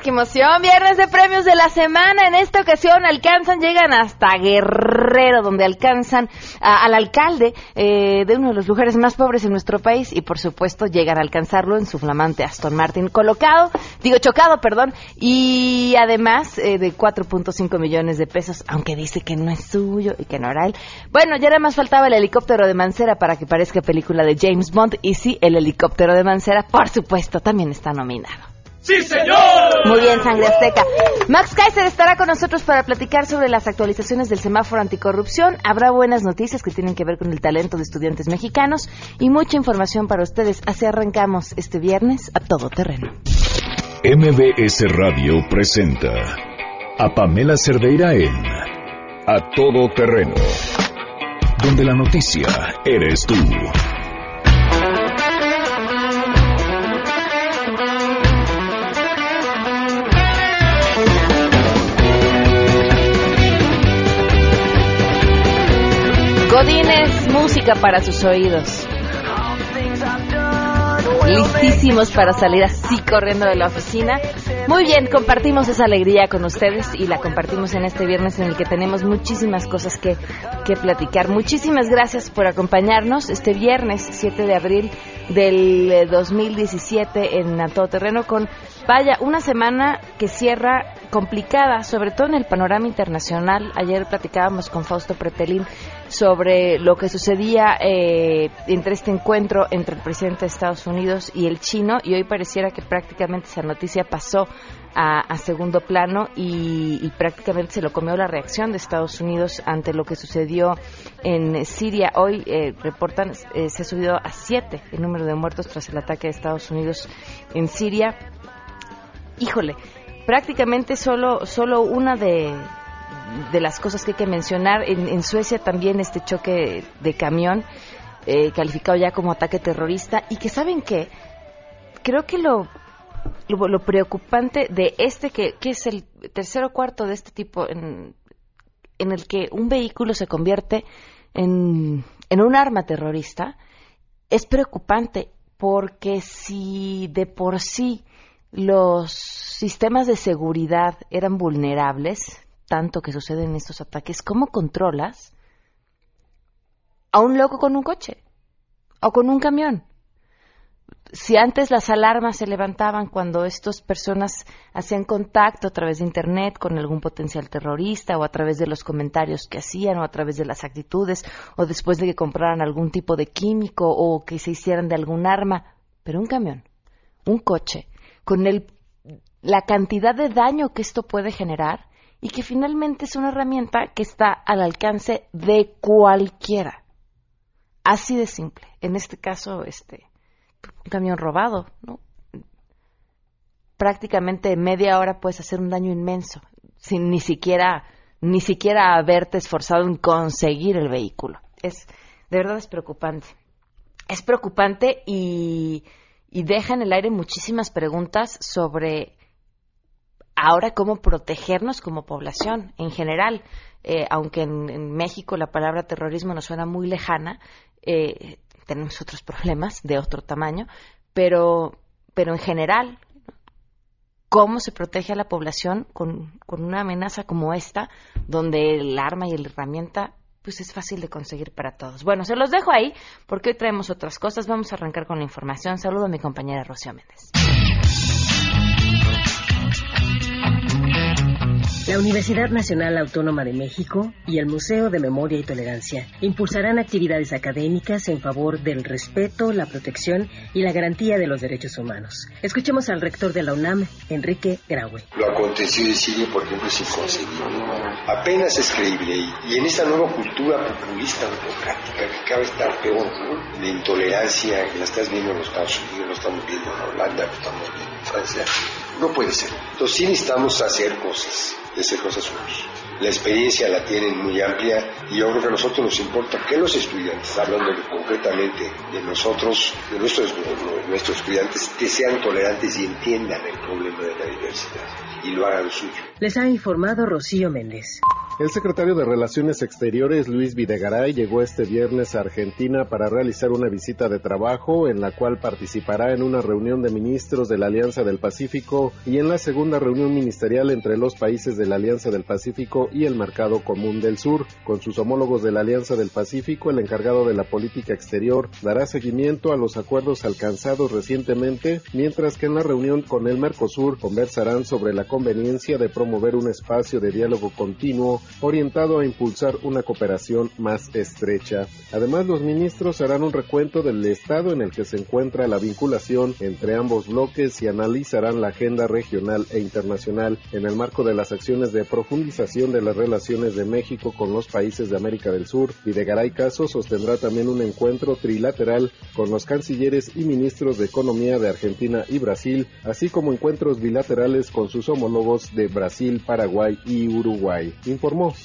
qué emoción. Viernes de premios de la semana. En esta ocasión alcanzan, llegan hasta Guerrero, donde alcanzan al alcalde eh, de uno de los lugares más pobres en nuestro país y, por supuesto, llegan a alcanzarlo en su flamante Aston Martin colocado, digo chocado, perdón, y además eh, de 4.5 millones de pesos, aunque dice que no es suyo y que no era él. Bueno, ya nada más faltaba el helicóptero de Mancera para que parezca película de James Bond y sí, el helicóptero de Mancera, por supuesto, también está nominado. ¡Sí, señor! Muy bien, Sangre Azteca. Max Kaiser estará con nosotros para platicar sobre las actualizaciones del semáforo anticorrupción. Habrá buenas noticias que tienen que ver con el talento de estudiantes mexicanos y mucha información para ustedes. Así arrancamos este viernes a todo terreno. MBS Radio presenta a Pamela Cerdeira en A Todo Terreno, donde la noticia eres tú. Godines, música para sus oídos. Listísimos para salir así corriendo de la oficina. Muy bien, compartimos esa alegría con ustedes y la compartimos en este viernes en el que tenemos muchísimas cosas que, que platicar. Muchísimas gracias por acompañarnos este viernes 7 de abril del 2017 eh, en Todo Terreno con, vaya, una semana que cierra complicada, sobre todo en el panorama internacional. Ayer platicábamos con Fausto Pretelín sobre lo que sucedía eh, entre este encuentro entre el presidente de Estados Unidos y el chino y hoy pareciera que prácticamente esa noticia pasó a, segundo plano y, prácticamente se lo comió la reacción de Estados Unidos ante lo que sucedió en Siria. Hoy eh, reportan eh, se ha subido a siete el número de muertos tras el ataque de Estados Unidos en Siria. Híjole, prácticamente solo, solo una de, de las cosas que hay que mencionar. En, Suecia también este choque de camión, eh, calificado ya como ataque terrorista, y que saben que creo que lo, lo, preocupante de este, que, que, es el tercero o cuarto de este tipo, en, en el que un vehículo se convierte en, en un arma terrorista, es preocupante porque si de por sí los sistemas de seguridad eran vulnerables, tanto que suceden estos ataques, ¿cómo controlas a un loco con un coche o con un camión? Si antes las alarmas se levantaban cuando estas personas hacían contacto a través de Internet con algún potencial terrorista o a través de los comentarios que hacían o a través de las actitudes o después de que compraran algún tipo de químico o que se hicieran de algún arma, pero un camión, un coche, con el, la cantidad de daño que esto puede generar y que finalmente es una herramienta que está al alcance de cualquiera. Así de simple. En este caso, este, un camión robado, ¿no? Prácticamente media hora puedes hacer un daño inmenso sin ni siquiera ni siquiera haberte esforzado en conseguir el vehículo. Es de verdad es preocupante. Es preocupante y y deja en el aire muchísimas preguntas sobre ahora cómo protegernos como población en general. Eh, aunque en, México la palabra terrorismo nos suena muy lejana, eh, tenemos otros problemas de otro tamaño, pero, pero en general, ¿cómo se protege a la población con, con una amenaza como esta, donde el arma y la herramienta pues es fácil de conseguir para todos. Bueno, se los dejo ahí porque hoy traemos otras cosas. Vamos a arrancar con la información. Saludo a mi compañera Rocío Méndez. La Universidad Nacional Autónoma de México y el Museo de Memoria y Tolerancia impulsarán actividades académicas en favor del respeto, la protección y la garantía de los derechos humanos. Escuchemos al rector de la UNAM, Enrique Graue. Lo acontecido en Siria, por ejemplo, es inconcebible. Apenas es creíble. Y en esta nueva cultura populista democrática que cada vez está peor, de intolerancia, que la estás viendo en los Estados Unidos, lo estamos viendo en Holanda, lo estamos viendo en Francia, no puede ser. Entonces sí necesitamos hacer cosas de hacer cosas. La experiencia la tienen muy amplia y yo creo que a nosotros nos importa que los estudiantes, hablando concretamente de nosotros, de nuestros, nuestros estudiantes, que sean tolerantes y entiendan el problema de la diversidad y lo hagan suyo. Les ha informado Rocío Méndez. El secretario de Relaciones Exteriores, Luis Videgaray, llegó este viernes a Argentina para realizar una visita de trabajo en la cual participará en una reunión de ministros de la Alianza del Pacífico y en la segunda reunión ministerial entre los países de la Alianza del Pacífico y el Mercado Común del Sur. Con sus homólogos de la Alianza del Pacífico, el encargado de la política exterior dará seguimiento a los acuerdos alcanzados recientemente, mientras que en la reunión con el Mercosur conversarán sobre la conveniencia de promover un espacio de diálogo continuo orientado a impulsar una cooperación más estrecha. Además, los ministros harán un recuento del estado en el que se encuentra la vinculación entre ambos bloques y analizarán la agenda regional e internacional en el marco de las acciones de profundización de las relaciones de México con los países de América del Sur. Videgaray Caso sostendrá también un encuentro trilateral con los cancilleres y ministros de Economía de Argentina y Brasil, así como encuentros bilaterales con sus homólogos de Brasil, Paraguay y Uruguay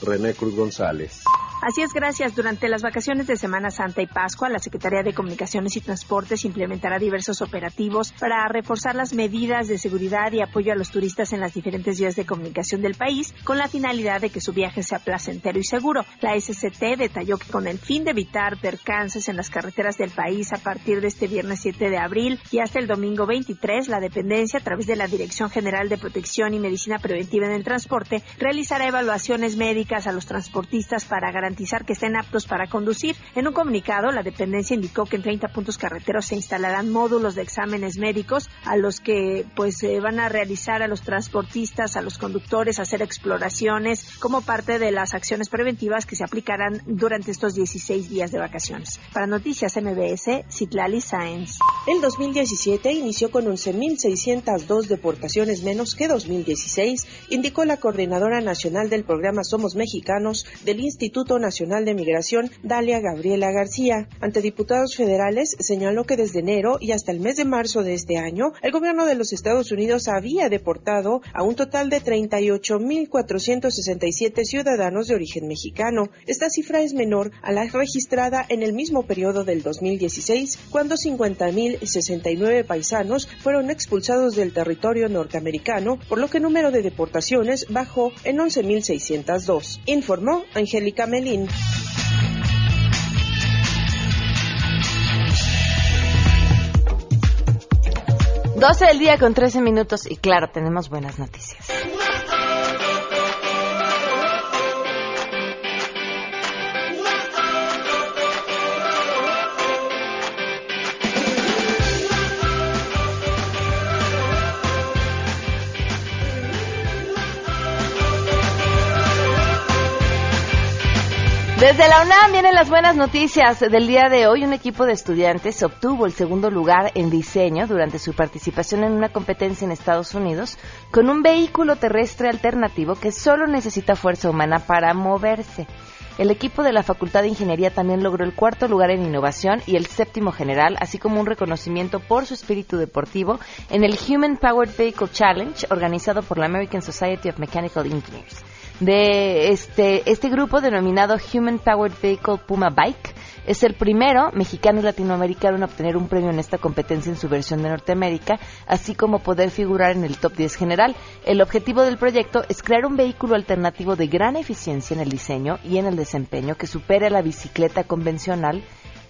René Cruz González. Así es, gracias. Durante las vacaciones de Semana Santa y Pascua, la Secretaría de Comunicaciones y Transportes implementará diversos operativos para reforzar las medidas de seguridad y apoyo a los turistas en las diferentes vías de comunicación del país, con la finalidad de que su viaje sea placentero y seguro. La SCT detalló que con el fin de evitar percances en las carreteras del país a partir de este viernes 7 de abril y hasta el domingo 23, la dependencia, a través de la Dirección General de Protección y Medicina Preventiva en el Transporte, realizará evaluaciones médicas a los transportistas para garantizar garantizar que estén aptos para conducir. En un comunicado, la dependencia indicó que en 30 puntos carreteros se instalarán módulos de exámenes médicos a los que pues se van a realizar a los transportistas, a los conductores, hacer exploraciones como parte de las acciones preventivas que se aplicarán durante estos 16 días de vacaciones. Para Noticias MBS, Citlali Sáenz. El 2017 inició con 11.602 deportaciones menos que 2016, indicó la coordinadora nacional del programa Somos Mexicanos del Instituto Nacional de Migración, Dalia Gabriela García. Ante diputados federales, señaló que desde enero y hasta el mes de marzo de este año, el gobierno de los Estados Unidos había deportado a un total de 38.467 ciudadanos de origen mexicano. Esta cifra es menor a la registrada en el mismo periodo del 2016, cuando 50.069 paisanos fueron expulsados del territorio norteamericano, por lo que el número de deportaciones bajó en 11.602, informó Angélica Meli 12 del día con 13 minutos y claro, tenemos buenas noticias. Desde la UNAM vienen las buenas noticias del día de hoy. Un equipo de estudiantes obtuvo el segundo lugar en diseño durante su participación en una competencia en Estados Unidos con un vehículo terrestre alternativo que solo necesita fuerza humana para moverse. El equipo de la Facultad de Ingeniería también logró el cuarto lugar en innovación y el séptimo general, así como un reconocimiento por su espíritu deportivo en el Human Powered Vehicle Challenge organizado por la American Society of Mechanical Engineers de este, este grupo denominado Human Powered Vehicle Puma Bike. Es el primero mexicano y latinoamericano en obtener un premio en esta competencia en su versión de Norteamérica, así como poder figurar en el top 10 general. El objetivo del proyecto es crear un vehículo alternativo de gran eficiencia en el diseño y en el desempeño que supere la bicicleta convencional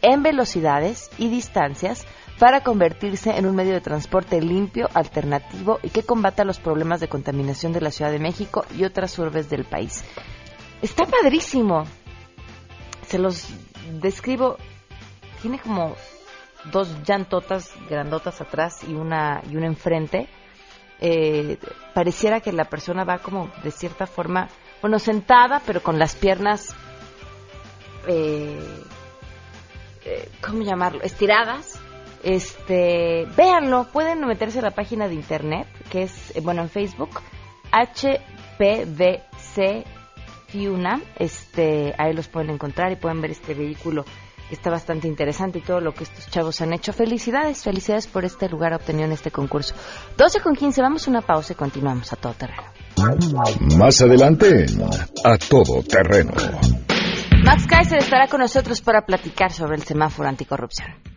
en velocidades y distancias para convertirse en un medio de transporte limpio, alternativo y que combata los problemas de contaminación de la Ciudad de México y otras urbes del país. Está padrísimo. Se los describo. Tiene como dos llantotas grandotas atrás y una, y una enfrente. Eh, pareciera que la persona va como de cierta forma, bueno, sentada, pero con las piernas, eh, eh, ¿cómo llamarlo? Estiradas este, véanlo, pueden meterse a la página de internet, que es, eh, bueno, en Facebook, HPVC Fiuna, este, ahí los pueden encontrar y pueden ver este vehículo que está bastante interesante y todo lo que estos chavos han hecho. Felicidades, felicidades por este lugar obtenido en este concurso. 12 con 15, vamos a una pausa y continuamos a todo terreno. Más adelante, a todo terreno. Max Kaiser estará con nosotros para platicar sobre el semáforo anticorrupción.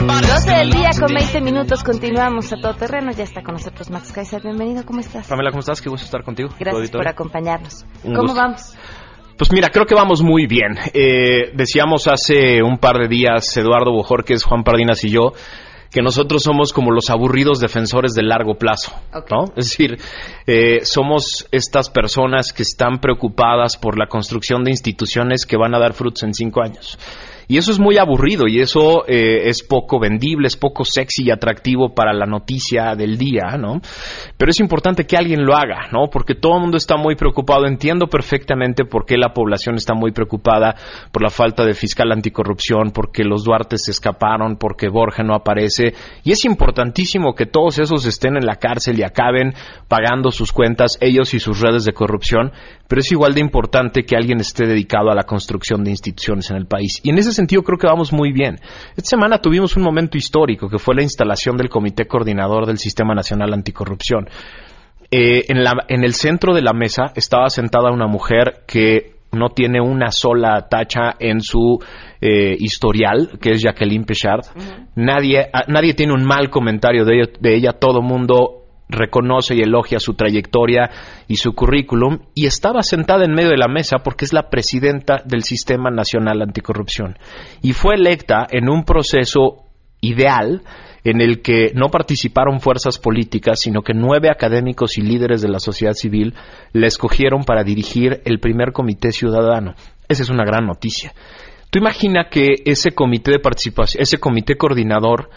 12 del día con 20 minutos, continuamos a todo terreno. Ya está con nosotros Max Kaiser. Bienvenido, ¿cómo estás? Pamela, ¿cómo estás? Qué gusto estar contigo. Gracias por acompañarnos. Un ¿Cómo gusto. vamos? Pues mira, creo que vamos muy bien. Eh, decíamos hace un par de días, Eduardo Bojorquez, Juan Pardinas y yo, que nosotros somos como los aburridos defensores del largo plazo, Ok. ¿no? Es decir, eh, somos estas personas que están preocupadas por la construcción de instituciones que van a dar frutos en cinco años. Y eso es muy aburrido y eso eh, es poco vendible, es poco sexy y atractivo para la noticia del día, ¿no? Pero es importante que alguien lo haga, ¿no? Porque todo el mundo está muy preocupado. Entiendo perfectamente por qué la población está muy preocupada por la falta de fiscal anticorrupción, porque los Duarte se escaparon, porque Borja no aparece. Y es importantísimo que todos esos estén en la cárcel y acaben pagando sus cuentas, ellos y sus redes de corrupción. Pero es igual de importante que alguien esté dedicado a la construcción de instituciones en el país. Y en ese sentido creo que vamos muy bien. Esta semana tuvimos un momento histórico que fue la instalación del Comité Coordinador del Sistema Nacional Anticorrupción. Eh, en, la- en el centro de la mesa estaba sentada una mujer que no tiene una sola tacha en su eh, historial, que es Jacqueline Pechard. nadie, a- nadie tiene un mal comentario de de ella, todo mundo reconoce y elogia su trayectoria y su currículum y estaba sentada en medio de la mesa porque es la presidenta del Sistema Nacional Anticorrupción y fue electa en un proceso ideal en el que no participaron fuerzas políticas, sino que nueve académicos y líderes de la sociedad civil la escogieron para dirigir el primer comité ciudadano. Esa es una gran noticia. Tú imagina que ese comité de participación, ese comité coordinador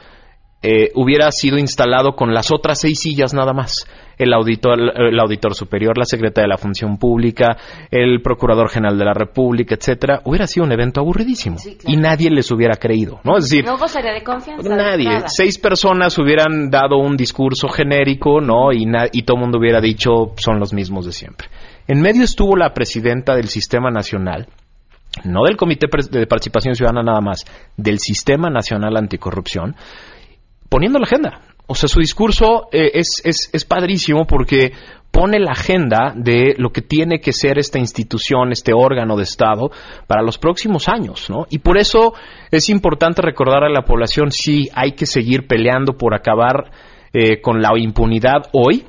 eh, hubiera sido instalado con las otras seis sillas nada más. El auditor, el auditor superior, la secretaria de la Función Pública, el procurador general de la República, etcétera, hubiera sido un evento aburridísimo Sí, claro. y nadie les hubiera creído, ¿no? Es decir, No gozaría de confianza. de Nadie. Seis personas hubieran dado un discurso genérico, ¿no? Y, na- y todo el mundo hubiera dicho son los mismos de siempre. En medio estuvo la presidenta del Sistema Nacional, no del Comité de Participación Ciudadana nada más, del Sistema Nacional Anticorrupción, poniendo la agenda. O sea, su discurso eh, es, es, es padrísimo porque pone la agenda de lo que tiene que ser esta institución, este órgano de Estado para los próximos años, ¿no? Y por eso es importante recordar a la población, sí, hay que seguir peleando por acabar eh, con la impunidad hoy,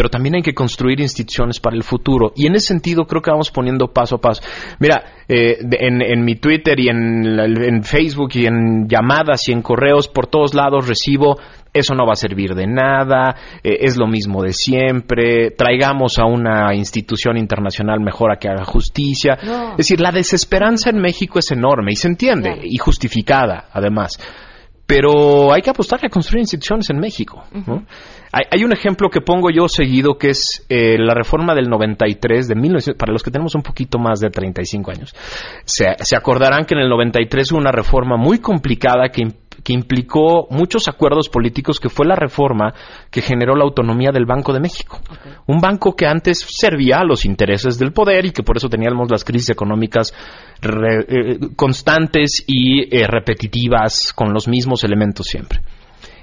pero también hay que construir instituciones para el futuro. Y en ese sentido creo que vamos poniendo paso a paso. Mira, eh, de- en, en mi Twitter y en, Facebook y en llamadas y en correos, por todos lados recibo, eso no va a servir de nada, eh, es lo mismo de siempre, traigamos a una institución internacional mejor a que haga justicia. No. Es decir, la desesperanza en México es enorme y se entiende, Claro. y justificada además. Pero hay que apostarle a construir instituciones en México. ¿no? Hay, hay un ejemplo que pongo yo seguido que es eh, la reforma del 93, de 1900, para los que tenemos un poquito más de 35 años. Se, se acordarán que en el 93 hubo una reforma muy complicada que, que implicó muchos acuerdos políticos, que fue la reforma que generó la autonomía del Banco de México. Un banco que antes servía a los intereses del poder y que por eso teníamos las crisis económicas re- eh, constantes y eh, repetitivas con los mismos elementos siempre.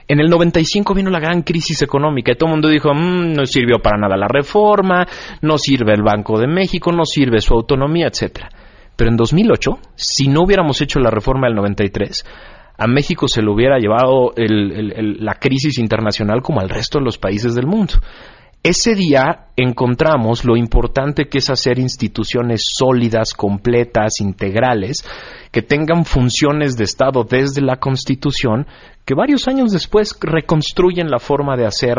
En el 95 vino la gran crisis económica y todo el mundo dijo, "Mm, no sirvió para nada la reforma, no sirve el Banco de México, no sirve su autonomía, etcétera. Pero en 2008, si no hubiéramos hecho la reforma del 93, a México se le hubiera llevado el- la crisis internacional como al resto de los países del mundo. Ese día encontramos lo importante que es hacer instituciones sólidas, completas, integrales, que tengan funciones de Estado desde la Constitución, que varios años después reconstruyen la forma de hacer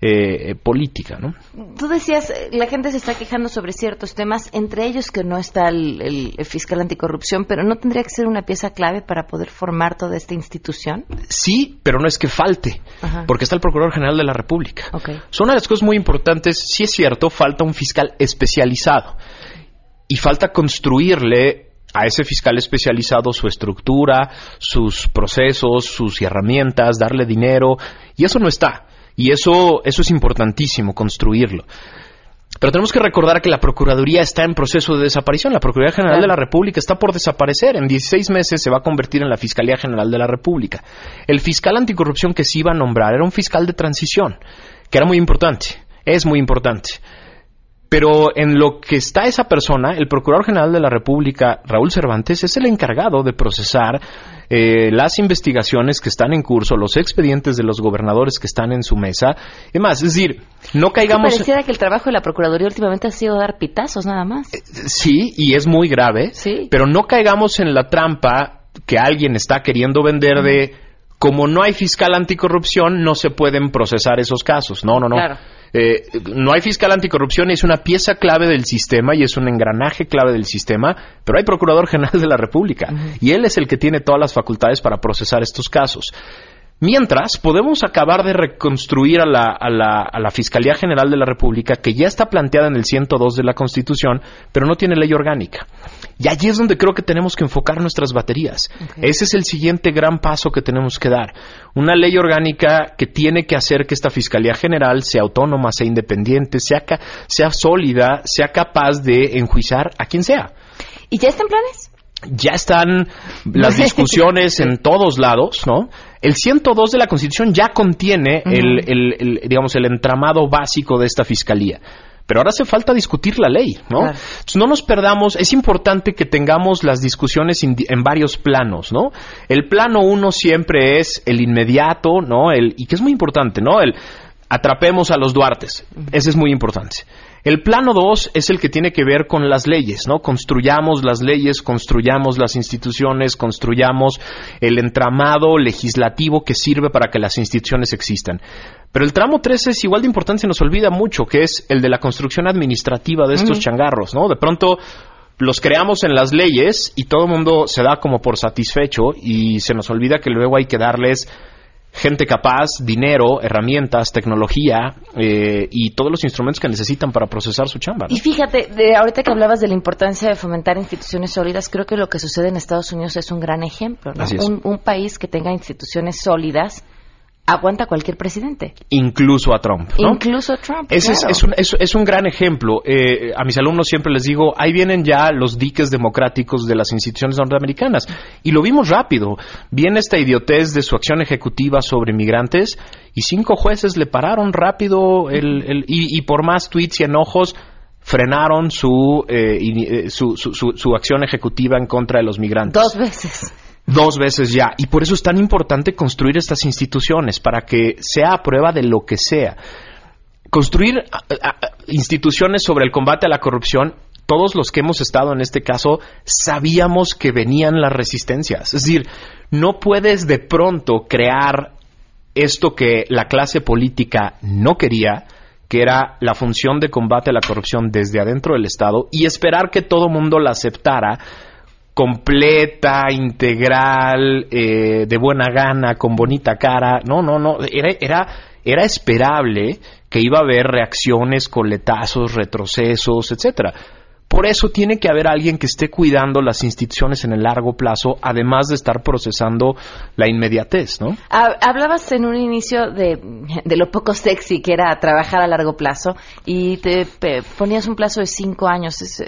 eh, política, ¿no? Tú decías, eh, la gente se está quejando sobre ciertos temas, entre ellos que no está el, el- fiscal anticorrupción, pero ¿no tendría que ser una pieza clave para poder formar toda esta institución? Sí, pero no es que falte, Ajá. porque está el Procurador General de la República. Son una de las cosas muy importantes. Sí es cierto, falta un fiscal especializado y falta construirle a ese fiscal especializado su estructura, sus procesos, sus herramientas, darle dinero, y eso no está. Y eso, eso es importantísimo, construirlo. Pero tenemos que recordar que la Procuraduría está en proceso de desaparición. La Procuraduría General de la República está por desaparecer. En 16 meses se va a convertir en la Fiscalía General de la República. El fiscal anticorrupción que se iba a nombrar era un fiscal de transición, que era muy importante, es muy importante. Pero en lo que está esa persona, el Procurador General de la República, Raúl Cervantes, es el encargado de procesar eh, las investigaciones que están en curso, los expedientes de los gobernadores que están en su mesa. Es más, es decir, no caigamos... Pareciera que el trabajo de la Procuraduría últimamente ha sido dar pitazos nada más. Eh, sí, y es muy grave, sí. pero no caigamos en la trampa que alguien está queriendo vender de como no hay fiscal anticorrupción, no se pueden procesar esos casos. No, no, no. Claro. Eh, no hay fiscal anticorrupción, es una pieza clave del sistema y es un engranaje clave del sistema, pero hay Procurador General de la República y él es el que tiene todas las facultades para procesar estos casos. Mientras, podemos acabar de reconstruir a la, a, la, a la, Fiscalía General de la República, que ya está planteada en el 102 de la Constitución, pero no tiene ley orgánica. Y allí es donde creo que tenemos que enfocar nuestras baterías. Okay. Ese es el siguiente gran paso que tenemos que dar. Una ley orgánica que tiene que hacer que esta Fiscalía General sea autónoma, sea independiente, sea, sea sólida, sea capaz de enjuiciar a quien sea. ¿Y ya están planes? Ya están las discusiones en todos lados, ¿no? El 102 de la Constitución ya contiene uh -huh. el, el, el, digamos, el entramado básico de esta fiscalía. Pero ahora hace falta discutir la ley, ¿no? Claro. Entonces, no nos perdamos, es importante que tengamos las discusiones en, en varios planos, ¿no? El plano uno siempre es el inmediato, ¿no? El, y que es muy importante, ¿no? El atrapemos a los Duartes. Ese es muy importante. El plano 2 es el que tiene que ver con las leyes, ¿no? Construyamos las leyes, construyamos las instituciones, construyamos el entramado legislativo que sirve para que las instituciones existan. Pero el tramo 3 es igual de importante, se nos olvida mucho, que es el de la construcción administrativa de estos uh -huh. changarros, ¿no? De pronto los creamos en las leyes y todo el mundo se da como por satisfecho y se nos olvida que luego hay que darles gente capaz, dinero, herramientas, tecnología eh, y todos los instrumentos que necesitan para procesar su chamba. ¿no? Y fíjate, de, ahorita que hablabas de la importancia de fomentar instituciones sólidas, creo que lo que sucede en Estados Unidos es un gran ejemplo. ¿no? Un, un, país que tenga instituciones sólidas aguanta cualquier presidente. Incluso a Trump. ¿no? Incluso a Trump. Ese claro. es, es, un, es, es, un, gran ejemplo. Eh, a mis alumnos siempre les digo, ahí vienen ya los diques democráticos de las instituciones norteamericanas. Y lo vimos rápido. Viene esta idiotez de su acción ejecutiva sobre migrantes y cinco jueces le pararon rápido el, el, y, y por más tweets y enojos frenaron su, eh, su, su, su, su acción ejecutiva en contra de los migrantes. Dos veces dos veces ya. Y por eso es tan importante construir estas instituciones, para que sea a prueba de lo que sea. Construir instituciones sobre el combate a la corrupción, todos los que hemos estado en este caso sabíamos que venían las resistencias. Es decir, no puedes de pronto crear esto que la clase política no quería, que era la función de combate a la corrupción desde adentro del Estado, y esperar que todo mundo la aceptara completa, integral, eh, de buena gana, con bonita cara. No, no, no. Era, era, era esperable que iba a haber reacciones, coletazos, retrocesos, etcétera. Por eso tiene que haber alguien que esté cuidando las instituciones en el largo plazo, además de estar procesando la inmediatez, ¿no? Hablabas en un inicio de, de lo poco sexy que era trabajar a largo plazo y te ponías un plazo de cinco años. Es,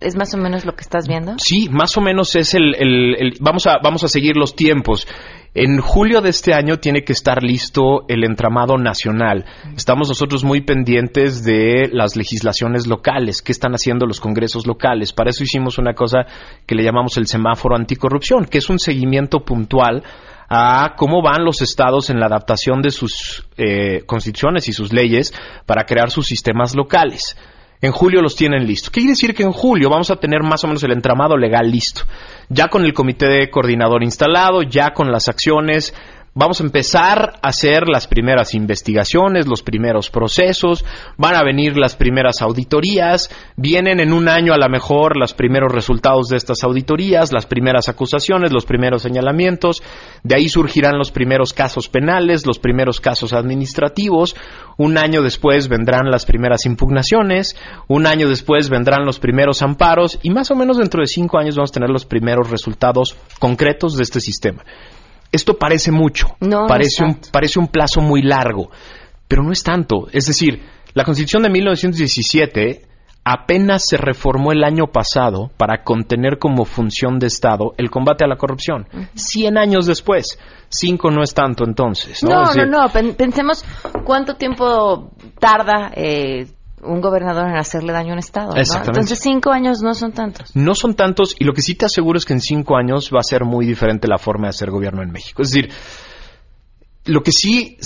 ¿Es más o menos lo que estás viendo? Sí, más o menos es el, el, el, vamos, a, vamos a seguir los tiempos. En julio de este año tiene que estar listo el entramado nacional. Estamos nosotros muy pendientes de las legislaciones locales, qué están haciendo los congresos locales. Para eso hicimos una cosa que le llamamos el semáforo anticorrupción, que es un seguimiento puntual a cómo van los estados en la adaptación de sus eh, constituciones y sus leyes para crear sus sistemas locales. En julio los tienen listos. ¿Qué quiere decir que en julio vamos a tener más o menos el entramado legal listo? Ya con el comité de coordinador instalado, ya con las acciones, vamos a empezar a hacer las primeras investigaciones, los primeros procesos, van a venir las primeras auditorías, vienen en un año a lo mejor los primeros resultados de estas auditorías, las primeras acusaciones, los primeros señalamientos, de ahí surgirán los primeros casos penales, los primeros casos administrativos, un año después vendrán las primeras impugnaciones, un año después vendrán los primeros amparos. Y más o menos dentro de cinco años vamos a tener los primeros resultados concretos de este sistema. Esto parece mucho, no, parece, no un, parece un plazo muy largo, pero no es tanto. Es decir, la Constitución de 1917 apenas se reformó el año pasado para contener como función de Estado el combate a la corrupción. Cien años después. Cinco no es tanto entonces. No, no, no. Pensemos cuánto tiempo tarda eh, un gobernador en hacerle daño a un Estado. Entonces, cinco años no son tantos. No son tantos, y lo que sí te aseguro es que en cinco años va a ser muy diferente la forma de hacer gobierno en México. Es decir, lo que sí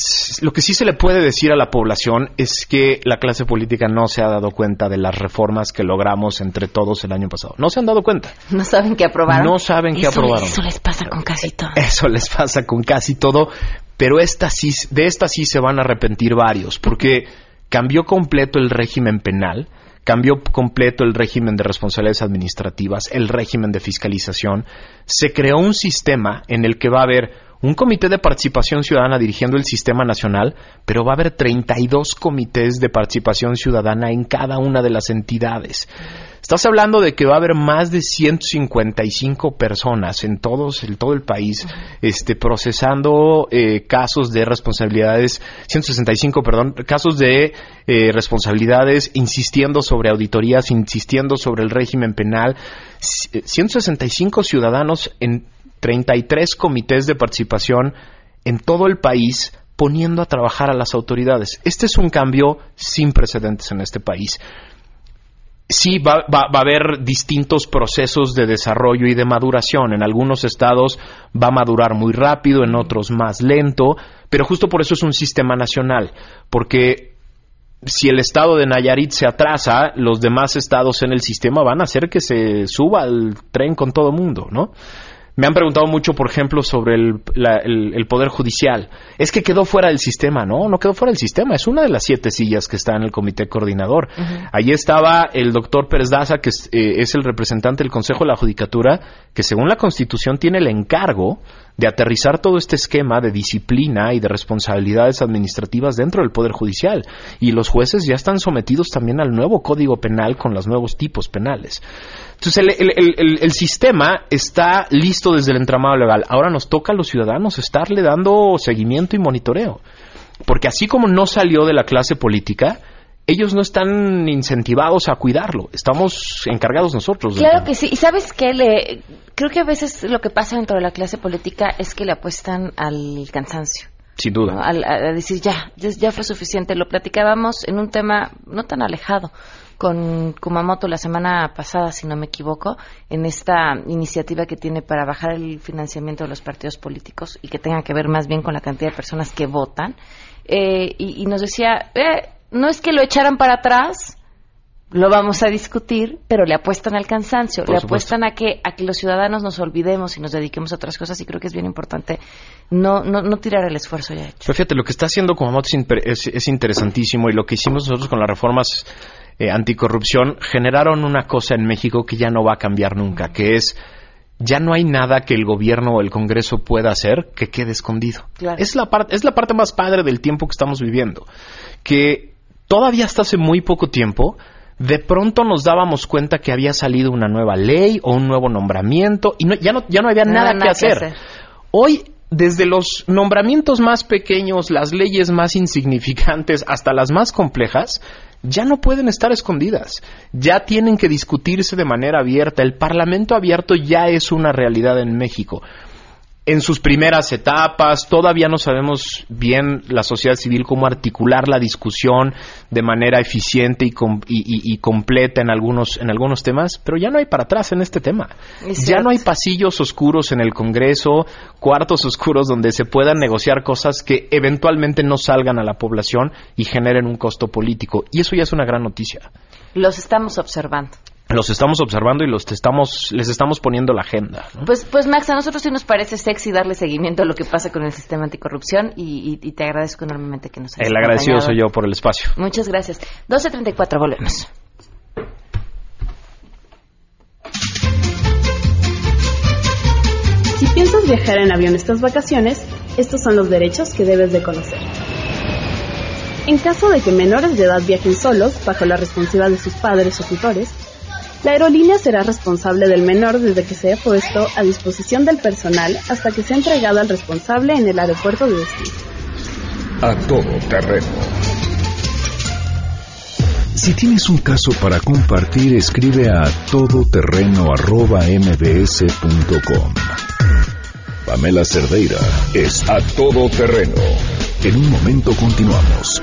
lo que sí se le puede decir a la población es que la clase política no se ha dado cuenta de las reformas que logramos entre todos el año pasado. No se han dado cuenta. No saben qué aprobaron. No saben qué aprobaron. Eso les pasa con casi todo. Eso les pasa con casi todo, pero esta sí, de esta sí se van a arrepentir varios, porque cambió completo el régimen penal, cambió completo el régimen de responsabilidades administrativas, el régimen de fiscalización, se creó un sistema en el que va a haber un comité de participación ciudadana dirigiendo el sistema nacional, pero va a haber 32 comités de participación ciudadana en cada una de las entidades. Estás hablando de que va a haber más de 155 personas en todos, en todo el país este, procesando eh, casos de responsabilidades, 165, perdón, casos de eh, responsabilidades, insistiendo sobre auditorías, insistiendo sobre el régimen penal. 165 ciudadanos en 33 comités de participación en todo el país poniendo a trabajar a las autoridades. Este es un cambio sin precedentes en este país. Sí, va, a haber distintos procesos de desarrollo y de maduración. En algunos estados va a madurar muy rápido, en otros más lento, pero justo por eso es un sistema nacional, porque si el estado de Nayarit se atrasa, los demás estados en el sistema van a hacer que se suba al tren con todo mundo, ¿no? Me han preguntado mucho, por ejemplo, sobre el, Poder Judicial. Es que quedó fuera del sistema, ¿no? No quedó fuera del sistema. Es una de las siete sillas que está en el Comité Coordinador. Allí estaba el doctor Pérez Daza, que eh, es, el representante del Consejo de la Judicatura, que según la Constitución tiene el encargo de aterrizar todo este esquema de disciplina y de responsabilidades administrativas dentro del Poder Judicial. Y los jueces ya están sometidos también al nuevo Código Penal con los nuevos tipos penales. Entonces el, sistema está listo desde el entramado legal. Ahora nos toca a los ciudadanos estarle dando seguimiento y monitoreo. Porque así como no salió de la clase política, ellos no están incentivados a cuidarlo. Estamos encargados nosotros. Claro que sí. Y sabes qué, le, creo que a veces lo que pasa dentro de la clase política es que le apuestan al cansancio. Sin duda. A, decir, ya, ya fue suficiente. Lo platicábamos en un tema no tan alejado con Kumamoto la semana pasada, si no me equivoco, en esta iniciativa que tiene para bajar el financiamiento de los partidos políticos y que tenga que ver más bien con la cantidad de personas que votan. Eh, y, nos decía, eh, no es que lo echaran para atrás, lo vamos a discutir, pero le apuestan al cansancio, le apuestan a que a que los ciudadanos nos olvidemos y nos dediquemos a otras cosas y creo que es bien importante no no, no tirar el esfuerzo ya hecho. fíjate, lo que está haciendo Kumamoto es, es, interesantísimo y lo que hicimos nosotros con las reformas eh, anticorrupción generaron una cosa en México que ya no va a cambiar nunca, que es ya no hay nada que el gobierno o el Congreso pueda hacer que quede escondido. Es, la es la parte más padre del tiempo que estamos viviendo, que todavía hasta hace muy poco tiempo de pronto nos dábamos cuenta que había salido una nueva ley o un nuevo nombramiento y ya, no, ya no había nada, que hacer. Hoy desde los nombramientos más pequeños, las leyes más insignificantes, hasta las más complejas, ya no pueden estar escondidas, ya tienen que discutirse de manera abierta. El Parlamento abierto ya es una realidad en México en sus primeras etapas, todavía no sabemos bien la sociedad civil cómo articular la discusión de manera eficiente y, completa en algunos, en algunos temas, pero ya no hay para atrás en este tema. Ya no hay pasillos oscuros en el Congreso, cuartos oscuros donde se puedan negociar cosas que eventualmente no salgan a la población y generen un costo político. Y eso ya es una gran noticia. Los estamos observando los estamos observando y los estamos, les estamos poniendo la agenda. Pues, pues Max, a nosotros sí nos parece sexy darle seguimiento a lo que pasa con el sistema anticorrupción y, te agradezco enormemente que nos hayas El agradecido soy yo por el espacio. Muchas gracias. 12.34, volvemos. Si piensas viajar en avión estas vacaciones, estos son los derechos que debes de conocer. En caso de que menores de edad viajen solos, bajo la responsabilidad de sus padres o tutores, la aerolínea será responsable del menor desde que sea puesto a disposición del personal hasta que sea entregado al responsable en el aeropuerto de destino. A Todo Terreno. Si tienes un caso para compartir, escribe a todoterreno.mbs.com. Pamela Cerdeira es A Todo Terreno. En un momento continuamos.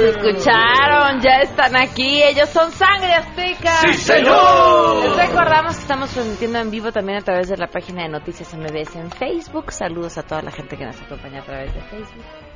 Los escucharon, ya están aquí. Ellos son Sangre Azteca. ¡Sí, señor! Les recordamos que estamos transmitiendo en vivo también a través de la página de Noticias MBS en Facebook. Saludos a toda la gente que nos acompaña a través de Facebook.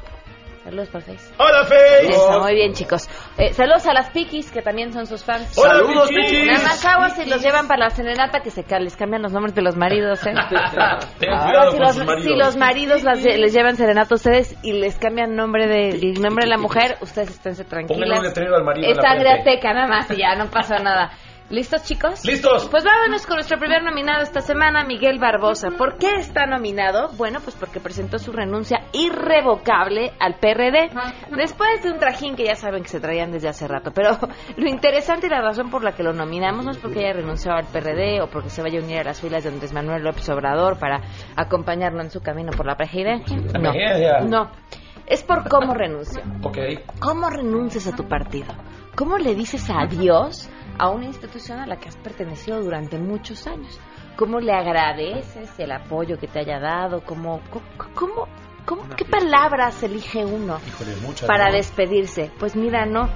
Saludos por Facebook. ¡Hola, Face! Eso, muy bien, chicos. Eh, saludos a las Pikis, que también son sus fans. ¡Hola, Saludos, Pikis! Nada más aguas si los llevan para la serenata, que se les cambian los nombres de los maridos, ¿eh? Ahora, si, los, maridos. si los maridos las les llevan serenata a ustedes y les cambian nombre de, el nombre de la mujer, ustedes esténse Pónganle tranquilas. un letrero al marido Es sangre azteca, nada más, y ya no pasa nada. ¿Listos, chicos? ¡Listos! Pues vámonos con nuestro primer nominado esta semana, Miguel Barbosa. ¿Por qué está nominado? Bueno, pues porque presentó su renuncia irrevocable al PRD. Después de un trajín que ya saben que se traían desde hace rato. Pero lo interesante y la razón por la que lo nominamos no es porque haya renunciado al PRD o porque se vaya a unir a las filas de Andrés Manuel López Obrador para acompañarlo en su camino por la presidencia. No, no. Es por cómo renunció. Ok. ¿Cómo renuncias a tu partido? ¿Cómo le dices adiós a una institución a la que has pertenecido durante muchos años? ¿Cómo le agradeces el apoyo que te haya dado? ¿Cómo, cómo, cómo- qué palabras elige uno Híjole, para despedirse? Pues mira, no.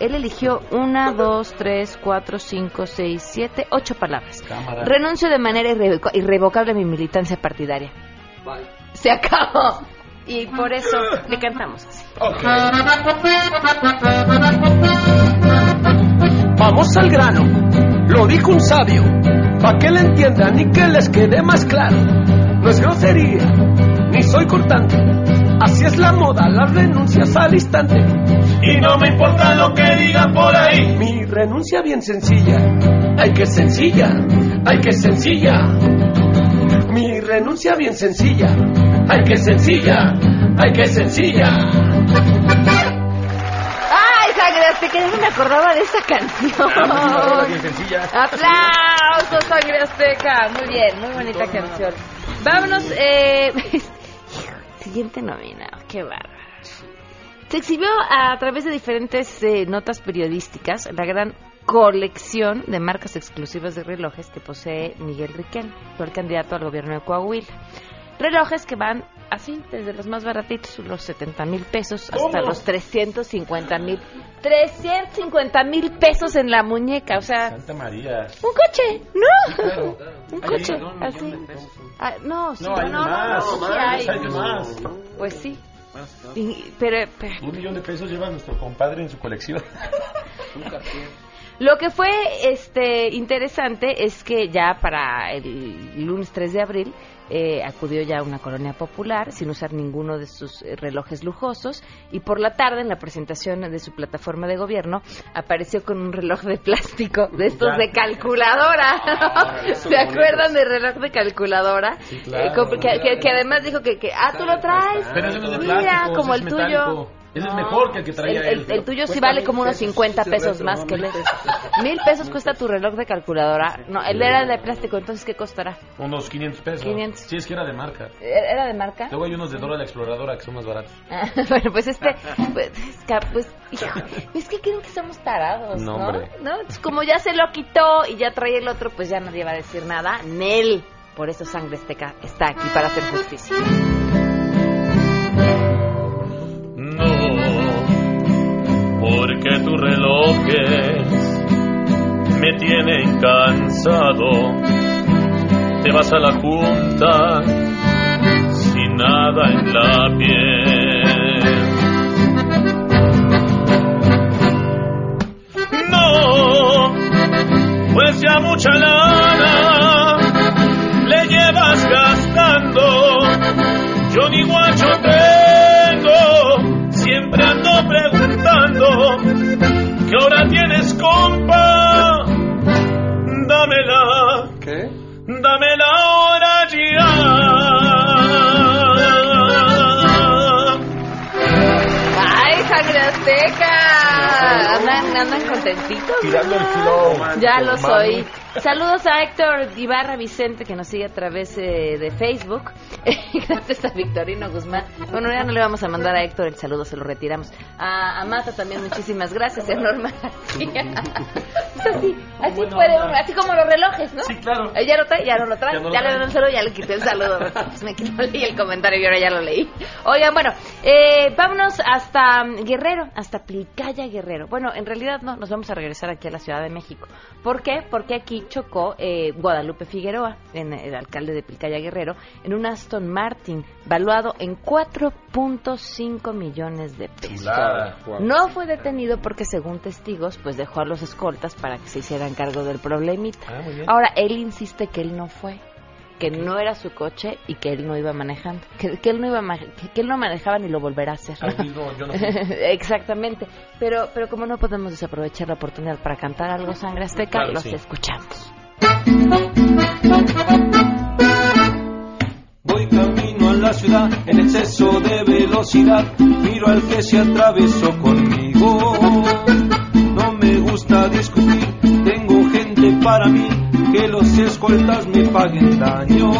Él eligió una, dos, tres, cuatro, cinco, seis, siete, ocho palabras. Cámara. Renuncio de manera irrevoca- irrevocable a mi militancia partidaria. Se acabó. Y por eso le cantamos así. Vamos al grano, lo dijo un sabio, pa' que le entiendan y que les quede más claro. No es grosería, ni soy cortante, así es la moda, las renuncias al instante. Y no me importa lo que digan por ahí. Mi renuncia bien sencilla, ay que sencilla, ay que sencilla. Mi renuncia bien sencilla, ay que sencilla, ay que sencilla. ¡Ay, sangre azteca! Ya no me acordaba de esa canción. Sencilla. ¡Aplausos, sangre azteca! Muy bien, muy bonita canción. Vámonos, eh... Siguiente nominado, qué bárbaro. Se exhibió a través de diferentes eh, notas periodísticas la gran colección de marcas exclusivas de relojes que posee Miguel Riquel, el candidato al gobierno de Coahuila. Relojes que van así, desde los más baratitos, los 70 mil pesos, hasta ¿Cómo? los 350 mil. 350 mil pesos en la muñeca, o sea, Santa María. un coche, ¿no? Claro. Un Ahí, coche, no, no, así. Ah, no, sí, No, hay no, no, más. no, sí Más, hay. hay más. Pues sí. Y- pero, pero Un millón de pesos lleva nuestro compadre en su colección. Lo que fue este interesante es que ya para el lunes 3 de abril eh, acudió ya a una colonia popular sin usar ninguno de sus eh, relojes lujosos y por la tarde en la presentación de su plataforma de gobierno apareció con un reloj de plástico de estos Ya. de calculadora. Ah, ¿Se acuerdan bonitos. del reloj de calculadora? Sí, claro, Eh, que, que- que además dijo que, que ah, tú lo traes. Pero ese no es de Mira, como el tuyo. Ese es mejor que el que traía el, el- él. el tuyo sí vale como unos 50 pesos más que el de- Mil pesos cuesta tu reloj de calculadora. No, el era de plástico, entonces ¿qué costará? Unos 500 pesos. 500. Sí, es que era de marca. ¿Era era de marca? Luego hay unos de Dora la Exploradora que son más baratos. Ah, bueno, pues este, pues, es que, pues, hijo, es que creen que somos tarados, ¿no? No. ¿No? Como ya se lo quitó y ya trae el otro, pues ya nadie va a decir nada. Nel. Por eso Sangre Azteca está aquí para hacer justicia. tus relojes me tienen cansado. Te vas a la junta sin nada en la piel. No, pues ya mucha lana ahora tienes compa. Dámela. ¿Qué? Dámela ahora ya. ¡Ay, Jagreateca! Andan, andan contentitos. Tirando el flow. Ya lo soy. Saludos a Héctor Ibarra Vicente que nos sigue a través eh, de Facebook. Gracias a Victorino Guzmán. Bueno, ya no le vamos a mandar a Héctor el saludo, se lo retiramos. A, a Mata también muchísimas gracias. A Norma así así puede uno, así como los relojes, ¿no? Sí, claro. Eh, Ya lo trae, ya no lo trae. Ya no lo Ya, trae. el saludo, ya le quité el saludo. Pues me quitó, leí el comentario y ahora ya lo leí. Oigan, bueno, eh, vámonos hasta mm, Guerrero, hasta Plicaya Guerrero. Bueno, en realidad no, nos vamos a regresar aquí a la Ciudad de México. ¿Por qué? Porque aquí chocó eh, Guadalupe Figueroa, en, el alcalde de Plicaya Guerrero, en un Aston Martin valuado en 4.5 millones de pesos. No fue detenido porque, según testigos, pues dejó a los escoltas para que se hicieran cargo del problemita. Ah. Ahora, él insiste que él no fue, que no era su coche y que él no iba manejando, que, que él no iba que, él no manejaba ni lo volverá a hacer. Al mismo, yo no fui. Exactamente. Pero, pero como no podemos desaprovechar la oportunidad para cantar algo sangre azteca, Claro, los sí. escuchamos. Voy camino a la ciudad en exceso de velocidad. Miro al que se atravesó conmigo. Los escoltas me paguen daño.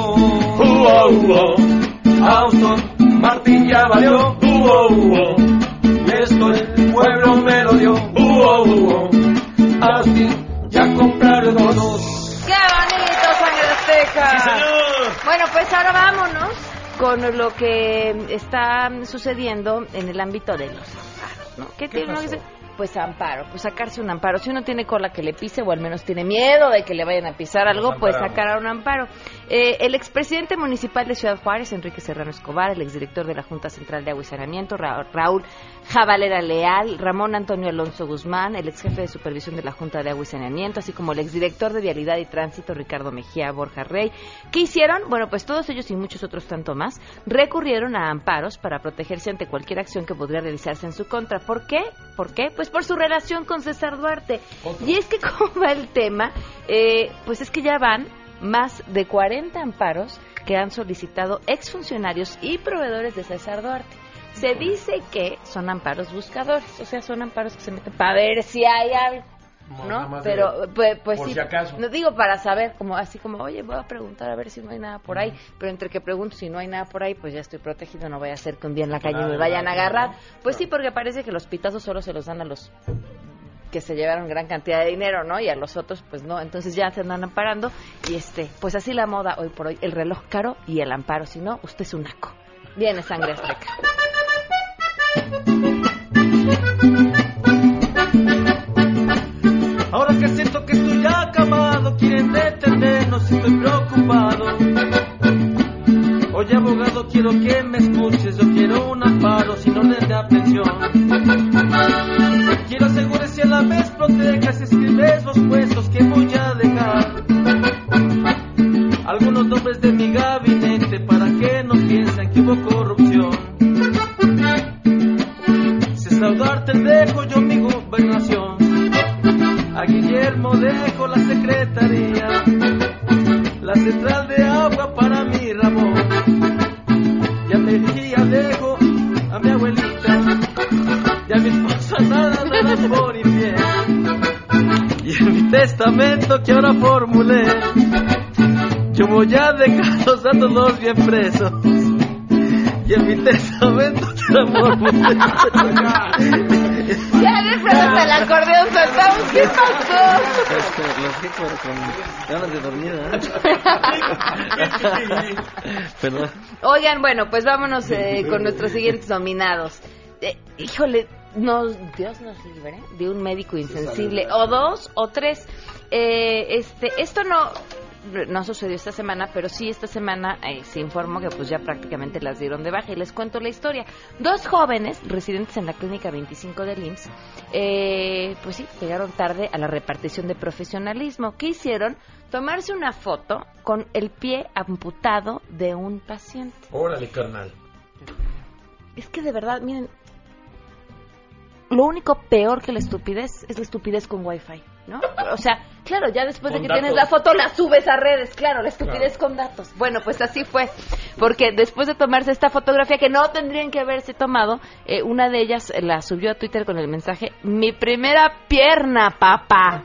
Austin, Martín ya valió. Esto el pueblo me lo dio. Austin, ya compraron todos. ¡Qué bonito, sangre azteca! Bueno, pues ahora vámonos con lo que está sucediendo en el ámbito de los amparos, ¿no? ¿Qué, tiene uno que? Pues amparo, pues sacarse un amparo. Si uno tiene cola que le pise o al menos tiene miedo de que le vayan a pisar algo, pues sacar a un amparo. Eh, el expresidente municipal de Ciudad Juárez, Enrique Serrano Escobar, el exdirector de la Junta Central de Agua y Saneamiento, Ra- Raúl Jabalera Leal, Ramón Antonio Alonso Guzmán, el ex jefe de supervisión de la Junta de Agua y Saneamiento, así como el exdirector de Vialidad y Tránsito, Ricardo Mejía Borja Rey. ¿Qué hicieron? Bueno, pues todos ellos y muchos otros tanto más recurrieron a amparos para protegerse ante cualquier acción que podría realizarse en su contra. ¿Por qué? ¿Por qué? Pues por su relación con César Duarte. Y es que cómo va el tema, Eh, pues es que ya van más de 40 amparos que han solicitado exfuncionarios y proveedores de César Duarte. Se dice que son amparos buscadores, o sea, son amparos que se meten para ver si hay algo. ¿no? de- Pero, pues, pues por sí, si acaso. no digo para saber, como así como, oye, voy a preguntar a ver si no hay nada por ahí, pero entre que pregunto si no hay nada por ahí, pues ya estoy protegido, no vaya a ser que un día en la calle Claro, me vayan a agarrar. claro. Pues sí, porque parece que los pitazos solo se los dan a los que se llevaron gran cantidad de dinero, ¿no? Y a los otros, pues no. Entonces ya se andan amparando. Y este, pues así la moda hoy por hoy. El reloj caro y el amparo. Si no, usted es un naco. Viene sangre azteca. Ahora que siento que estoy acabado, quieren detenernos y estoy preocupado. Oye abogado, quiero que a todos bien presos. Y en mi testamento ahora formulé. Ya después el acordeón soltamos. ¿Qué pasó? Los Héctor con ganas de dormir, ¿verdad? Perdón. Oigan, bueno, pues vámonos eh, con nuestros siguientes nominados. Eh, híjole, nos, Dios nos libre de un médico insensible, o dos, o tres. Eh, este, esto no no sucedió esta semana, pero sí esta semana eh, se informó que pues ya prácticamente las dieron de baja y les cuento la historia. Dos jóvenes residentes en la clínica 25 del IMSS, eh, pues sí, llegaron tarde a la repartición de profesionalismo. ¿Qué hicieron? Tomarse una foto con el pie amputado de un paciente. Órale, carnal. Es que de verdad, miren, lo único peor que la estupidez es la estupidez con wifi, ¿no? O sea, claro, ya después de que tienes la foto la subes a redes, claro, la estupidez Claro. con datos. Bueno, pues así fue, porque después de tomarse esta fotografía que no tendrían que haberse tomado, eh, una de ellas eh, la subió a Twitter con el mensaje, mi primera pierna, papá.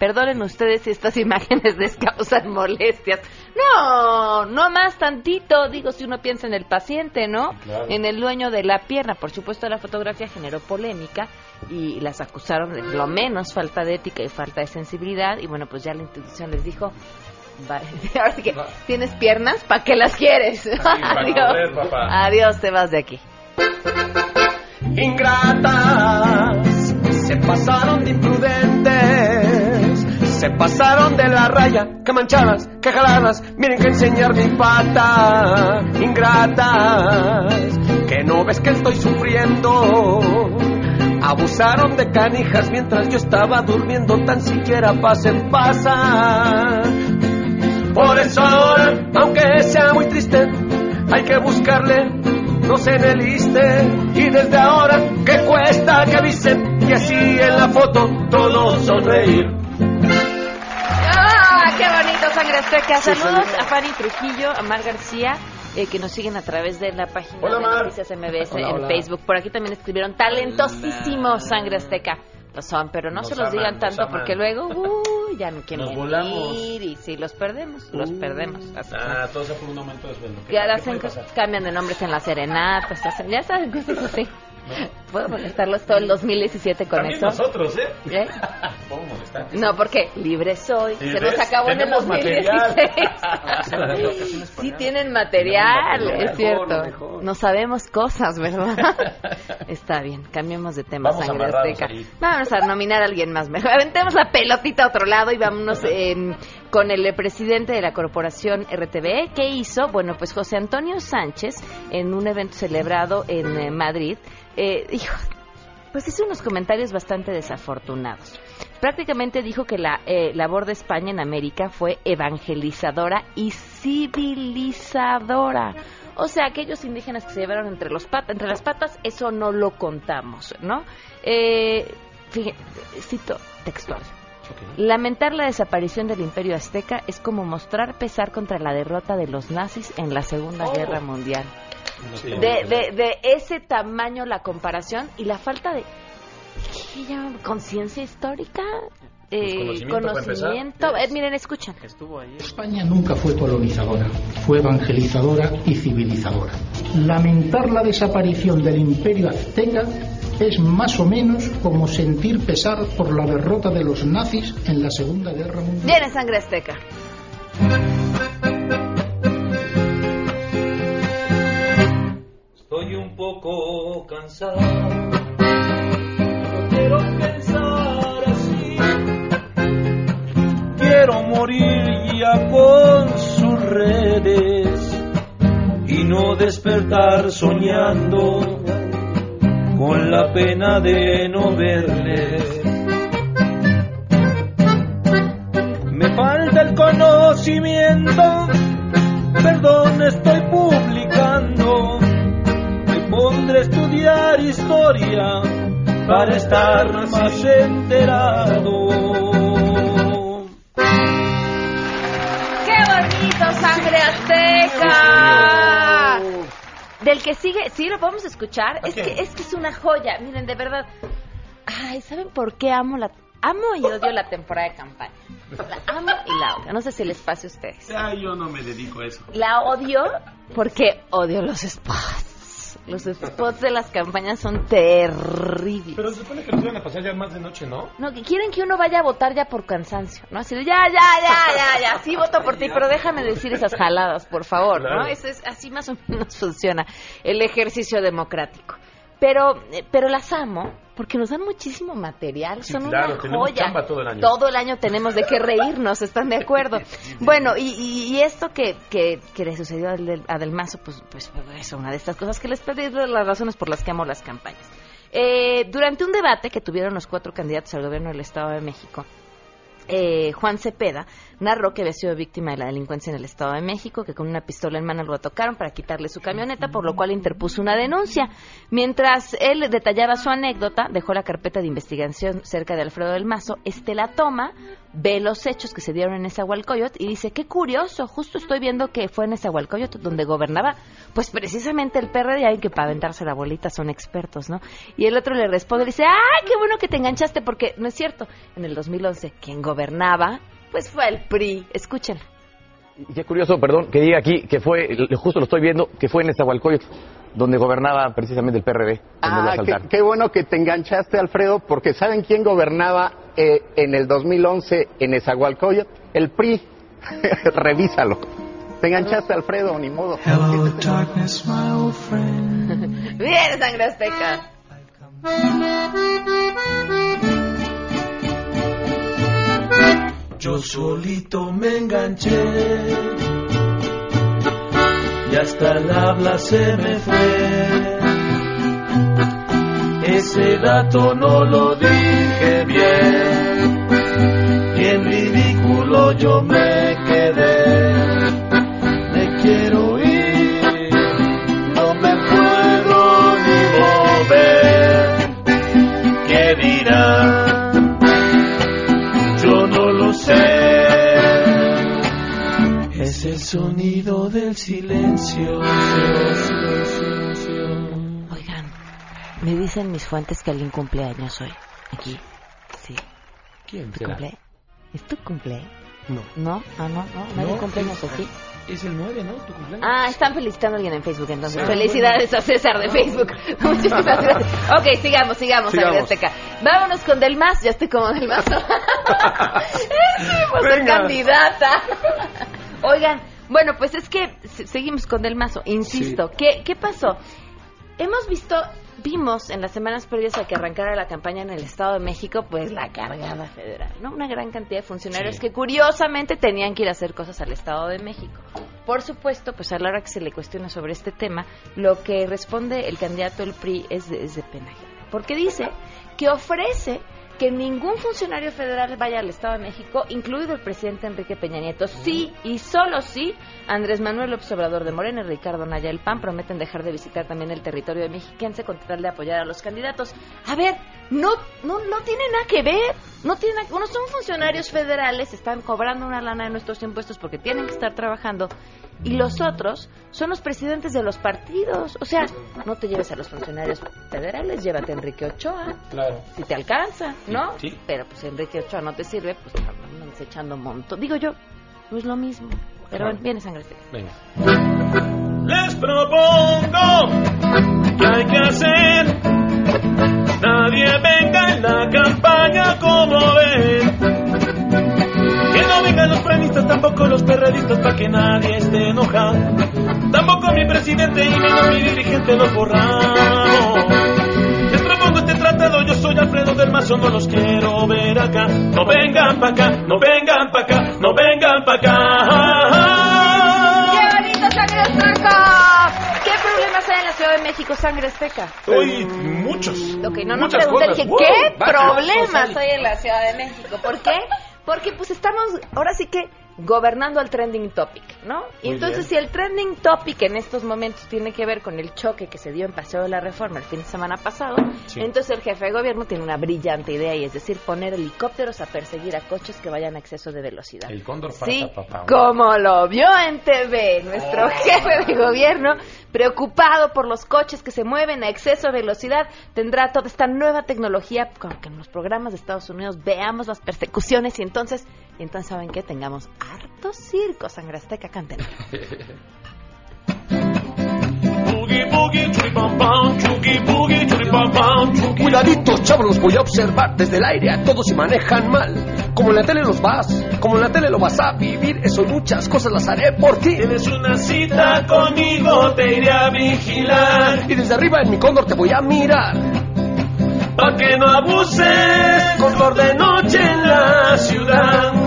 Perdonen ustedes si estas imágenes les causan molestias. No, no más tantito, digo, si uno piensa en el paciente, ¿no? Claro. En el dueño de la pierna. Por supuesto, la fotografía generó polémica y las acusaron de lo menos falta de ética y falta de sensibilidad. Y bueno, pues ya la institución les dijo, "Va- ahora sí que tienes piernas, ¿para qué las quieres? para Adiós. correr, papá. Adiós, te vas de aquí. Ingratas, se pasaron de imprudentes, se pasaron de la raya, que manchadas, que jaladas, miren que enseñar mi pata. Ingratas, que no ves que estoy sufriendo. Abusaron de canijas mientras yo estaba durmiendo, tan siquiera pasen, pasa. Por eso ahora, aunque sea muy triste, hay que buscarle, no se en el iste. Y desde ahora, que cuesta que avisen? Y así en la foto todos sonreír. ¡Ah, qué bonito, Sangre Azteca! Sí, Saludos a Fanny Trujillo, a Mar García, eh, que nos siguen a través de la página Hola, de Mar. Noticias MBS Hola, en hola. Facebook. Por aquí también escribieron talentosísimos Sangre Azteca. Lo son, pero no Nos se los aman, digan tanto porque luego uh, ya no quieren Nos volamos. venir y si los perdemos, los perdemos. Así Ah, todo sea por un aumento de sueldo. ¿Qué, que ahora qué hacen, cambian de nombres en las serenatas, hacen, ya saben cosas así. Puedo molestarlos todo el 2017 con También eso. nosotros, ¿eh? ¿Eh? No, porque libre soy. Se nos acabó en el Tenemos 2016. sí tienen material, es cierto. Mejor, mejor. No sabemos cosas, ¿verdad? Está bien, cambiemos de tema, Vamos sangre azteca. ahí. Vámonos a nominar a alguien más mejor. Aventemos la pelotita a otro lado y vámonos em, con el presidente de la corporación RTVE. ¿Qué hizo? Bueno, pues José Antonio Sánchez, en un evento celebrado en eh, Madrid, eh, dijo, pues hizo unos comentarios bastante desafortunados. Prácticamente dijo que la eh, labor de España en América fue evangelizadora y civilizadora. O sea, aquellos indígenas que se llevaron entre, los pat- las patas, eso no lo contamos, ¿no? Eh, fíjate, cito textual. Lamentar la desaparición del imperio azteca es como mostrar pesar contra la derrota de los nazis en la Segunda Oh. Guerra Mundial Sí. de, de, de ese tamaño la comparación y la falta de ¿qué llaman? conciencia histórica Eh, conocimiento. Eh, miren escuchan España nunca fue colonizadora, fue evangelizadora y civilizadora. Lamentar la desaparición del imperio azteca es más o menos como sentir pesar por la derrota de los nazis en la Segunda Guerra Mundial. viene sangre azteca Estoy un poco cansado. No quiero pensar así. Quiero morir ya con sus redes y no despertar soñando con la pena de no verles. Me falta el conocimiento, perdón, estoy publicando. Me pondré a estudiar historia para estar más enterado. ¡Qué bonito, sangre azteca! Del que sigue, sí lo podemos escuchar. Es que, es que es una joya. Miren, de verdad. Ay, ¿saben por qué amo la amo y odio la temporada de campaña? La amo y la odio. No sé si les pase a ustedes. Ay, yo no me dedico a eso. La odio porque odio los spots. Los spots de las campañas son terribles. Pero se supone que nos iban a pasar ya más de noche, ¿no? No, que quieren que uno vaya a votar ya por cansancio, ¿no? Así de, ya, ya, ya, ya, ya, sí voto por ti, pero déjame decir esas jaladas, por favor, ¿no? Eso es, así más o menos funciona el ejercicio democrático. Pero, eh, pero las amo porque nos dan muchísimo material, Sí, son claro, una joya. todo el año. Todo el año tenemos de qué reírnos, ¿están de acuerdo? Bueno, y, y- y esto que, que, que le sucedió a Del, a Del Mazo, pues, pues es una de estas cosas que les pedí las razones por las que amo las campañas. Eh, durante un debate que tuvieron los cuatro candidatos al gobierno del Estado de México, eh, Juan Cepeda narró que había sido víctima de la delincuencia en el Estado de México, que con una pistola en mano lo tocaron para quitarle su camioneta, por lo cual interpuso una denuncia. Mientras él detallaba su anécdota, dejó la carpeta de investigación cerca de Alfredo del Mazo, este la toma, ve los hechos que se dieron en Nezahualcóyotl y dice, qué curioso, justo estoy viendo que fue en Nezahualcóyotl donde gobernaba, pues precisamente el PRD, hay que para aventarse la bolita son expertos, ¿no? Y el otro le responde, le dice, ¡ay, qué bueno que te enganchaste! Porque no es cierto, en el 2011 quien gobernaba, pues fue el PRI. Escuchen. Y qué curioso, perdón, que diga aquí que fue, justo lo estoy viendo, que fue en Nezahualcóyotl, donde gobernaba precisamente el PRD. Ah, qué bueno que te enganchaste, Alfredo, porque ¿saben quién gobernaba eh, en el 2011 en Esahualcoyot? El PRI. Revísalo. Te enganchaste, Alfredo, ni modo. Bien, sangre azteca. Yo solito me enganché y hasta el habla se me fue. Ese dato no lo dije bien y en ridículo yo me quedé. Me quiero ir, no me puedo ni mover. ¿Qué dirán? Yo no lo sé. Es el sonido del silencio. Oigan, me dicen mis fuentes que alguien cumpleaños hoy. Aquí. Sí. ¿Quién ¿Tu será? cumple? ¿Es tu cumple? No. ¿No? Ah, no, no. ¿Nadie No, cumpleaños es- aquí? Es el 9, ¿no? ¿Tu cumpleaños? Ah, están felicitando a alguien en Facebook, entonces. Felicidades a César de Facebook. Muchísimas gracias. Ok, sigamos, sigamos, Sigamos. Azteca. Vámonos con Del Más. Ya estoy como Del Más. sí, pues candidata. Oigan, bueno, pues es que se- seguimos con Del Mazo. Insisto, ¿qué, ¿qué pasó? Hemos visto, vimos en las semanas previas a que arrancara la campaña en el Estado de México, pues la cargada federal, ¿no? Una gran cantidad de funcionarios Sí. que curiosamente tenían que ir a hacer cosas al Estado de México. Por supuesto, pues a la hora que se le cuestiona sobre este tema, lo que responde el candidato del PRI es de, es de pena. Porque dice que ofrece que ningún funcionario federal vaya al Estado de México, incluido el presidente Enrique Peña Nieto. Sí y solo sí, Andrés Manuel López Obrador de Morena y Ricardo Naya el PAN prometen dejar de visitar también el territorio de mexiquense con tal de apoyar a los candidatos. A ver, no, no, no tiene nada que ver. No tiene nada- son funcionarios federales, están cobrando una lana de nuestros impuestos porque tienen que estar trabajando. Y los otros son los presidentes de los partidos. O sea, no te lleves a los funcionarios federales, llévate a Enrique Ochoa Claro. si te alcanza, ¿no? Sí. Pero pues Enrique Ochoa no te sirve, pues andan echando monto. Digo yo, no es lo mismo. Pero bueno, viene sangre. Venga. Les propongo que hay que hacer. Presidente y menos mi dirigente los borramos. Les propongo este tratado, yo soy Alfredo del Mazo, no los quiero ver acá. No vengan pa' acá, no vengan pa' acá, no vengan pa' acá. ¡Qué bonito sangre azteca! ¿Qué problemas hay en la Ciudad de México, sangre azteca? Uy, muchos. Ok, no, no Muchas pregunté, cosas. dije, Wow, ¿qué problemas hay en la Ciudad de México? ¿Por qué? Porque pues estamos, ahora sí que gobernando al trending topic, ¿no? Y entonces bien. si el trending topic en estos momentos tiene que ver con el choque que se dio en Paseo de la Reforma el fin de semana pasado, Sí. entonces el jefe de gobierno tiene una brillante idea y es decir, poner helicópteros a perseguir a coches que vayan a exceso de velocidad. El cóndor para Sí, papá. como lo vio en TV nuestro Oh. jefe de gobierno, preocupado por los coches que se mueven a exceso de velocidad, tendrá toda esta nueva tecnología con que en los programas de Estados Unidos veamos las persecuciones y entonces, y entonces saben que tengamos harto circo, sangre azteca, canten. Boogie, boogie, churipam, pam, chuki, boogie, churipam, pam, chuki. Cuidaditos, chavos, los voy a observar desde el aire. A todos se manejan mal. Como en la tele los vas, como en la tele lo vas a vivir. Eso y muchas cosas las haré por ti. Tienes una cita conmigo, te iré a vigilar. Y desde arriba en mi cóndor te voy a mirar. Pa' que no abuses, cóndor de noche en la ciudad.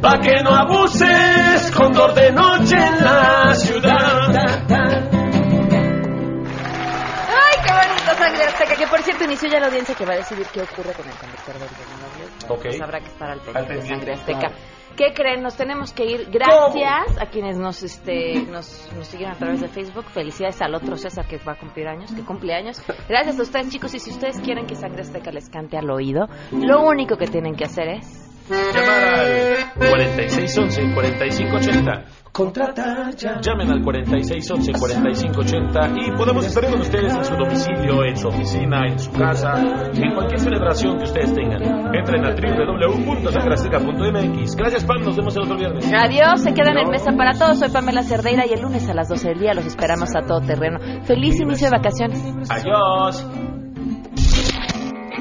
Pa' que no abuses, cóndor de noche en la ciudad. ¡Ay, qué bonito, sangre azteca! Que por cierto, Anunció ya la audiencia que va a decidir qué ocurre con el conductor del Veneno Ok. Pues habrá que estar al pendiente de Sangre Azteca. claro. ¿Qué creen? Nos tenemos que ir. Gracias a quienes nos este nos, nos siguen a través de Facebook. Felicidades al otro César que va a cumplir años, que cumple años. Gracias a ustedes, chicos. Y si ustedes quieren que Sangre Azteca les cante al oído, lo único que tienen que hacer es Llamar al 4611-4580. Contrata ya. Llamen al 4611-4580 y podemos estar con ustedes en su domicilio, en su oficina, en su casa, en cualquier celebración que ustedes tengan. Entren a www.sacrasteca.mx. Gracias, Pam. Nos vemos el otro viernes. Adiós, se quedan en mesa para todos. Soy Pamela Cerdeira y el lunes a las 12 del día los esperamos a todo terreno. Feliz inicio de vacaciones. Adiós.